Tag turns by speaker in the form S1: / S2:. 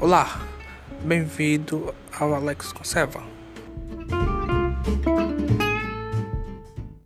S1: Olá, bem-vindo ao Alex Conserva.